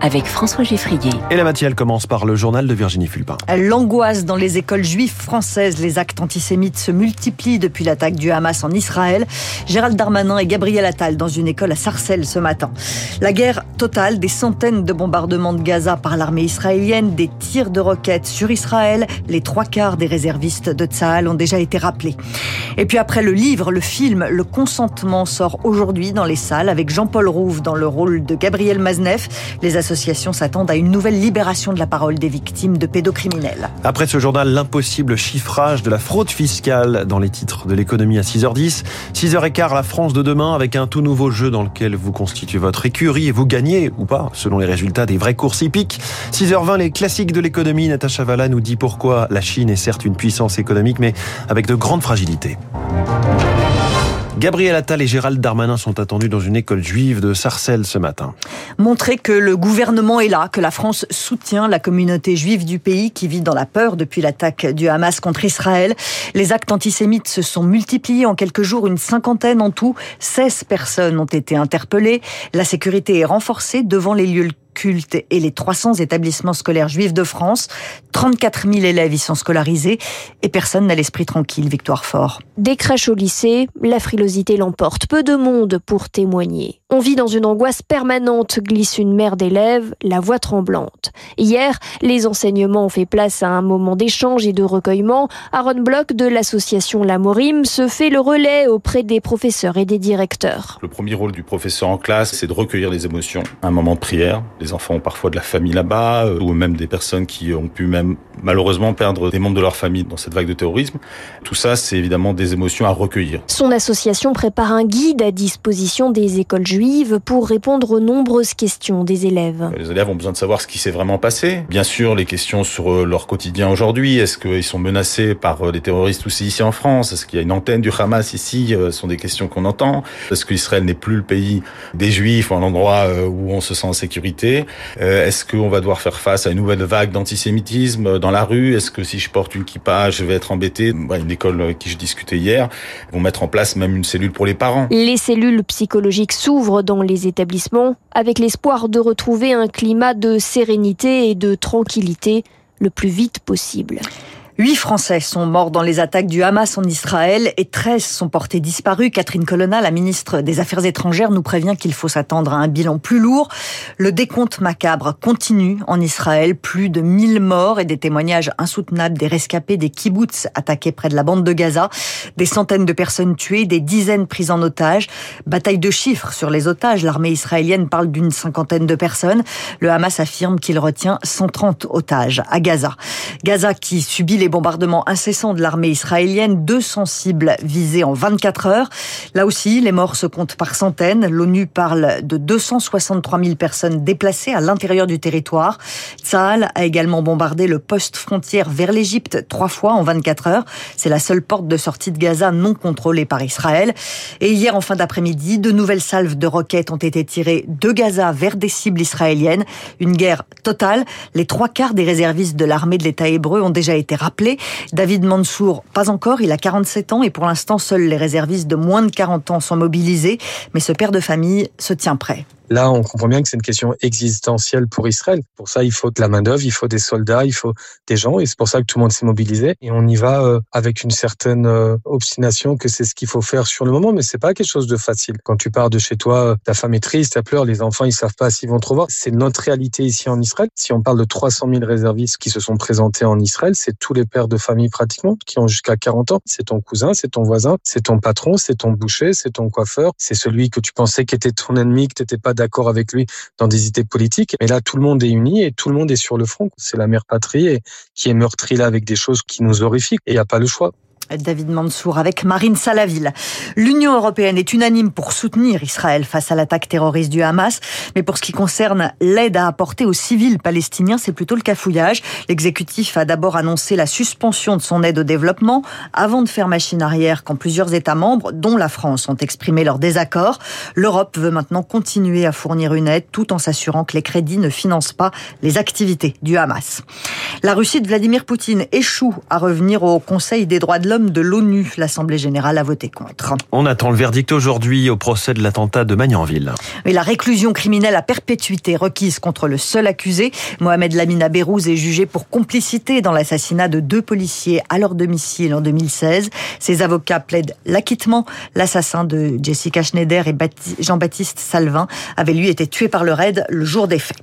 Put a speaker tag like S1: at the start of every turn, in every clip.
S1: avec François Geffrier.
S2: Et la matinale commence par le journal de Virginie Fulpin.
S3: L'angoisse dans les écoles juives françaises. Les actes antisémites se multiplient depuis l'attaque du Hamas en Israël. Gérald Darmanin et Gabriel Attal dans une école à Sarcelles ce matin. La guerre totale, des centaines de bombardements de Gaza par l'armée israélienne, des tirs de roquettes sur Israël. Les trois quarts des réservistes de Tsahal ont déjà été rappelés. Et puis après le livre, le film Le consentement sort aujourd'hui dans les salles avec Jean-Paul Rouve dans le rôle de Gabriel Mazneff. Les s'attendent à une nouvelle libération de la parole des victimes de pédocriminels.
S2: Après ce journal, l'impossible chiffrage de la fraude fiscale dans les titres de l'économie à 6h10. 6h15, la France de demain avec un tout nouveau jeu dans lequel vous constituez votre écurie et vous gagnez ou pas selon les résultats des vraies courses hippiques. 6h20, les classiques de l'économie. Natacha Valla nous dit pourquoi la Chine est certes une puissance économique mais avec de grandes fragilités. Gabriel Attal et Gérald Darmanin sont attendus dans une école juive de Sarcelles ce matin.
S3: Montrer que le gouvernement est là, que la France soutient la communauté juive du pays qui vit dans la peur depuis l'attaque du Hamas contre Israël. Les actes antisémites se sont multipliés en quelques jours, une cinquantaine en tout. 16 personnes ont été interpellées. La sécurité est renforcée devant les lieux culte et les 300 établissements scolaires juifs de France. 34 000 élèves y sont scolarisés et personne n'a l'esprit tranquille, Victoire Fort.
S4: Des crèches au lycée, la frilosité l'emporte. Peu de monde pour témoigner. On vit dans une angoisse permanente, glisse une mère d'élèves, la voix tremblante. Hier, les enseignements ont fait place à un moment d'échange et de recueillement. Aaron Bloch de l'association La Morim se fait le relais auprès des professeurs et des directeurs.
S5: Le premier rôle du professeur en classe, c'est de recueillir les émotions. Un moment de prière. Les enfants ont parfois de la famille là-bas, euh, ou même des personnes qui ont pu même malheureusement perdre des membres de leur famille dans cette vague de terrorisme. Tout ça, c'est évidemment des émotions à recueillir.
S4: Son association prépare un guide à disposition des écoles juives pour répondre aux nombreuses questions des élèves.
S5: Les élèves ont besoin de savoir ce qui s'est vraiment passé. Bien sûr, les questions sur euh, leur quotidien aujourd'hui. Est-ce qu'ils sont menacés par des euh, terroristes aussi ici en France? Est-ce qu'il y a une antenne du Hamas ici? Ce sont des questions qu'on entend. Est-ce qu'Israël n'est plus le pays des Juifs, ou un endroit euh, où on se sent en sécurité? Est-ce qu'on va devoir faire face à une nouvelle vague d'antisémitisme dans la rue? Est-ce que si je porte une kippa, je vais être embêté? Une école avec qui je discutais hier vont mettre en place même une cellule pour les parents.
S4: Les cellules psychologiques s'ouvrent dans les établissements avec l'espoir de retrouver un climat de sérénité et de tranquillité le plus vite possible.
S3: Huit Français sont morts dans les attaques du Hamas en Israël et 13 sont portés disparus. Catherine Colonna, la ministre des Affaires étrangères, nous prévient qu'il faut s'attendre à un bilan plus lourd. Le décompte macabre continue en Israël. Plus de 1000 morts et des témoignages insoutenables des rescapés des kibbutz attaqués près de la bande de Gaza. Des centaines de personnes tuées, des dizaines prises en otage. Bataille de chiffres sur les otages. L'armée israélienne parle d'une cinquantaine de personnes. Le Hamas affirme qu'il retient 130 otages à Gaza. Gaza qui subit les les bombardements incessants de l'armée israélienne, 200 cibles visées en 24 heures. Là aussi, les morts se comptent par centaines. L'ONU parle de 263 000 personnes déplacées à l'intérieur du territoire. Tsahal a également bombardé le poste frontière vers l'Égypte trois fois en 24 heures. C'est la seule porte de sortie de Gaza non contrôlée par Israël. Et hier, en fin d'après-midi, de nouvelles salves de roquettes ont été tirées de Gaza vers des cibles israéliennes. Une guerre totale. Les trois quarts des réservistes de l'armée de l'État hébreu ont déjà été rappelés David Mansour, pas encore, il a 47 ans et pour l'instant, seuls les réservistes de moins de 40 ans sont mobilisés, mais ce père de famille se tient prêt.
S6: Là, on comprend bien que c'est une question existentielle pour Israël. Pour ça, il faut de la main-d'œuvre, il faut des soldats, il faut des gens, et c'est pour ça que tout le monde s'est mobilisé. Et on y va euh, avec une certaine euh, obstination que c'est ce qu'il faut faire sur le moment, mais c'est pas quelque chose de facile. Quand tu pars de chez toi, ta femme est triste, elle pleure, les enfants ils savent pas s'ils vont te revoir. C'est notre réalité ici en Israël. Si on parle de 300 000 réservistes qui se sont présentés en Israël, c'est tous les pères de famille pratiquement qui ont jusqu'à 40 ans. C'est ton cousin, c'est ton voisin, c'est ton patron, c'est ton boucher, c'est ton coiffeur, c'est celui que tu pensais qu'était ton ennemi, que t'étais pas d'accord avec lui dans des idées politiques. Mais là, tout le monde est uni et tout le monde est sur le front. C'est la mère patrie qui est meurtrie là avec des choses qui nous horrifient et il n'y a pas le choix.
S3: David Mansour avec Marine Salaville. L'Union européenne est unanime pour soutenir Israël face à l'attaque terroriste du Hamas, mais pour ce qui concerne l'aide à apporter aux civils palestiniens, c'est plutôt le cafouillage. L'exécutif a d'abord annoncé la suspension de son aide au développement avant de faire machine arrière quand plusieurs États membres, dont la France, ont exprimé leur désaccord. L'Europe veut maintenant continuer à fournir une aide tout en s'assurant que les crédits ne financent pas les activités du Hamas. La Russie de Vladimir Poutine échoue à revenir au Conseil des droits de l'homme référendum de l'ONU. L'Assemblée générale a voté contre.
S2: On attend le verdict aujourd'hui au procès de l'attentat de Magnanville.
S3: Et la réclusion criminelle à perpétuité requise contre le seul accusé, Mohamed Lamina Bérouz, est jugé pour complicité dans l'assassinat de deux policiers à leur domicile en 2016. Ses avocats plaident l'acquittement. L'assassin de Jessica Schneider et Jean-Baptiste Salvin avait lui été tué par le raid le jour des faits.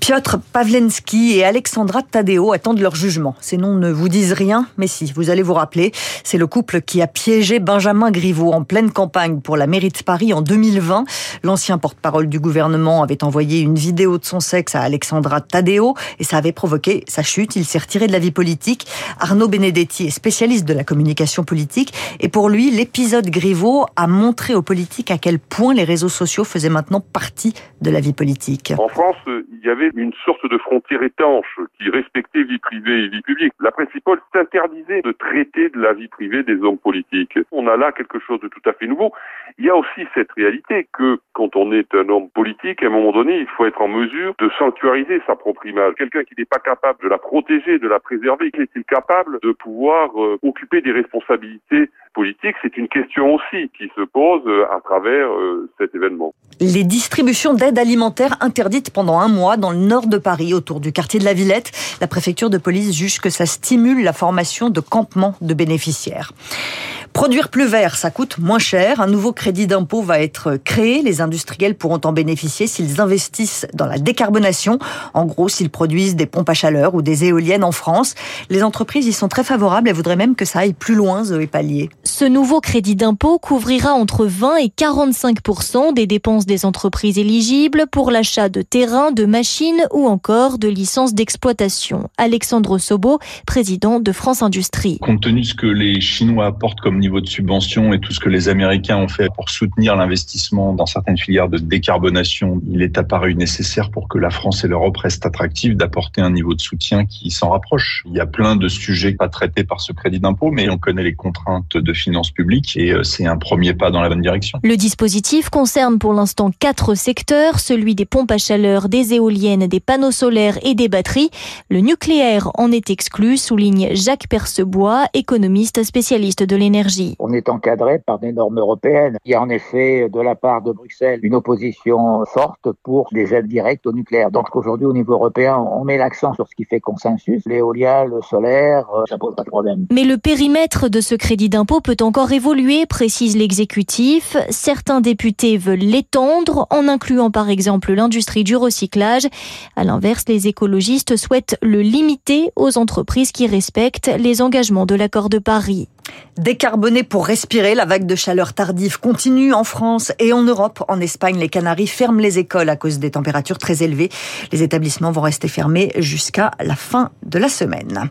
S3: Piotr Pavlensky et Alexandra Tadeo attendent leur jugement. Ces noms ne vous disent rien, mais si, vous allez vous rappeler, c'est le couple qui a piégé Benjamin Griveaux en pleine campagne pour la mairie de Paris en 2020. L'ancien porte-parole du gouvernement avait envoyé une vidéo de son sexe à Alexandra Tadeo et ça avait provoqué sa chute. Il s'est retiré de la vie politique. Arnaud Benedetti est spécialiste de la communication politique et pour lui, l'épisode Griveaux a montré aux politiques à quel point les réseaux sociaux faisaient maintenant partie de la vie politique.
S7: En France, il y avait une sorte de frontière étanche qui respectait vie privée et vie publique. La principale s'interdisait de traiter de la vie privée des hommes politiques. On a là quelque chose de tout à fait nouveau. Il y a aussi cette réalité que quand on est un homme politique, à un moment donné, il faut être en mesure de sanctuariser sa propre image. Quelqu'un qui n'est pas capable de la protéger, de la préserver, est-il capable de pouvoir euh, occuper des responsabilités politiques C'est une question aussi qui se pose euh, à travers euh, cet événement.
S3: Les distributions d'aide alimentaire interdites pendant un mois dans le nord de Paris, autour du quartier de la Villette. La préfecture de police juge que ça stimule la formation de campements de bénéficiaires. Produire plus vert, ça coûte moins cher. Un nouveau crédit d'impôt va être créé. Les industriels pourront en bénéficier s'ils investissent dans la décarbonation. En gros, s'ils produisent des pompes à chaleur ou des éoliennes en France. Les entreprises y sont très favorables et voudraient même que ça aille plus loin, Zoé Pallier.
S8: Ce nouveau crédit d'impôt couvrira entre 20 et 45% des dépenses des entreprises éligibles pour l'achat de terrains, de machines ou encore de licences d'exploitation. Alexandre Sobo, président de France Industrie.
S9: Compte tenu de ce que les Chinois apportent comme niveau de subvention et tout ce que les Américains ont fait pour soutenir l'investissement dans certaines filières de décarbonation, il est apparu nécessaire pour que la France et l'Europe restent attractives d'apporter un niveau de soutien qui s'en rapproche. Il y a plein de sujets pas traités par ce crédit d'impôt, mais on connaît les contraintes de finances publiques et euh, c'est un premier pas dans la bonne direction.
S8: Le dispositif concerne pour l'instant quatre secteurs, celui des pompes à chaleur, des éoliennes, des panneaux solaires et des batteries. Le nucléaire en est exclu, souligne Jacques Percebois, économiste spécialiste de l'énergie.
S10: On est encadré par des normes européennes. Il y a en effet de la part de Bruxelles une opposition forte pour des aides directes au nucléaire. Donc aujourd'hui au niveau européen, on met l'accent sur ce qui fait consensus. L'éolien, le solaire, euh, ça pose pas de problème.
S8: Mais le périmètre de ce crédit d'impôt peut encore évoluer, précise l'exécutif. Certains députés veulent l'étendre en incluant par exemple l'industrie du recyclage. À l'inverse, les écologistes souhaitent le limiter aux entreprises qui respectent les engagements de l'accord de Paris.
S3: Décarboner pour respirer, la vague de chaleur tardive continue en France et en Europe. En Espagne, les Canaries ferment les écoles à cause des températures très élevées. Les établissements vont rester fermés jusqu'à la fin de la semaine.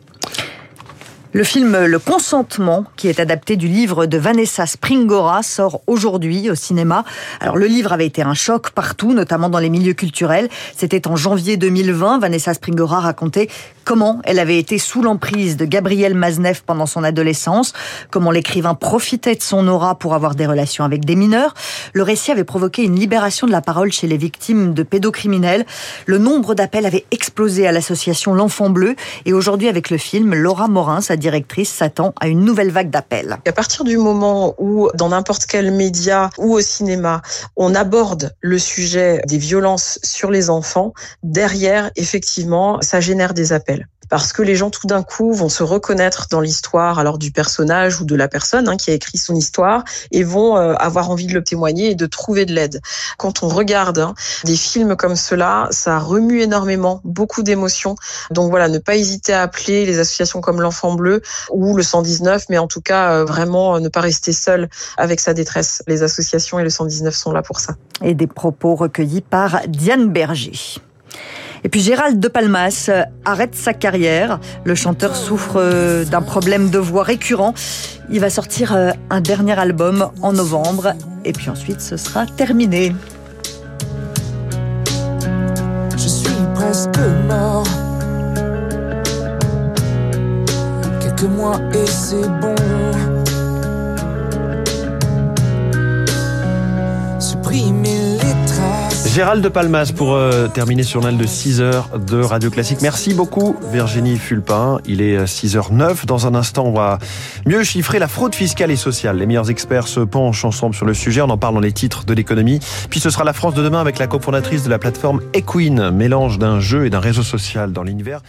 S3: Le film Le Consentement, qui est adapté du livre de Vanessa Springora, sort aujourd'hui au cinéma. Alors le livre avait été un choc partout, notamment dans les milieux culturels. C'était en janvier 2020. Vanessa Springora racontait comment elle avait été sous l'emprise de Gabriel Maznev pendant son adolescence, comment l'écrivain profitait de son aura pour avoir des relations avec des mineurs. Le récit avait provoqué une libération de la parole chez les victimes de pédocriminels. Le nombre d'appels avait explosé à l'association L'Enfant Bleu. Et aujourd'hui, avec le film, Laura Morin, sa directrice, s'attend à une nouvelle vague d'appels.
S11: À partir du moment où, dans n'importe quel média ou au cinéma, on aborde le sujet des violences sur les enfants, derrière, effectivement, ça génère des appels parce que les gens tout d'un coup vont se reconnaître dans l'histoire alors du personnage ou de la personne hein, qui a écrit son histoire et vont euh, avoir envie de le témoigner et de trouver de l'aide. Quand on regarde hein, des films comme cela, ça remue énormément, beaucoup d'émotions. Donc voilà, ne pas hésiter à appeler les associations comme l'Enfant Bleu ou le 119, mais en tout cas euh, vraiment euh, ne pas rester seul avec sa détresse. Les associations et le 119 sont là pour ça.
S3: Et des propos recueillis par Diane Berger. Et puis Gérald De Palmas euh, arrête sa carrière. Le chanteur souffre euh, d'un problème de voix récurrent. Il va sortir euh, un dernier album en novembre. Et puis ensuite, ce sera terminé.
S12: Je suis presque mort. Quelques mois et c'est bon.
S2: Gérald de Palmas pour euh, terminer sur journal de 6 heures de Radio Classique. Merci beaucoup Virginie Fulpin. Il est 6h09. Dans un instant, on va mieux chiffrer la fraude fiscale et sociale. Les meilleurs experts se penchent ensemble sur le sujet. On en parle dans les titres de l'économie. Puis ce sera la France de demain avec la cofondatrice de la plateforme Equine, mélange d'un jeu et d'un réseau social dans l'univers.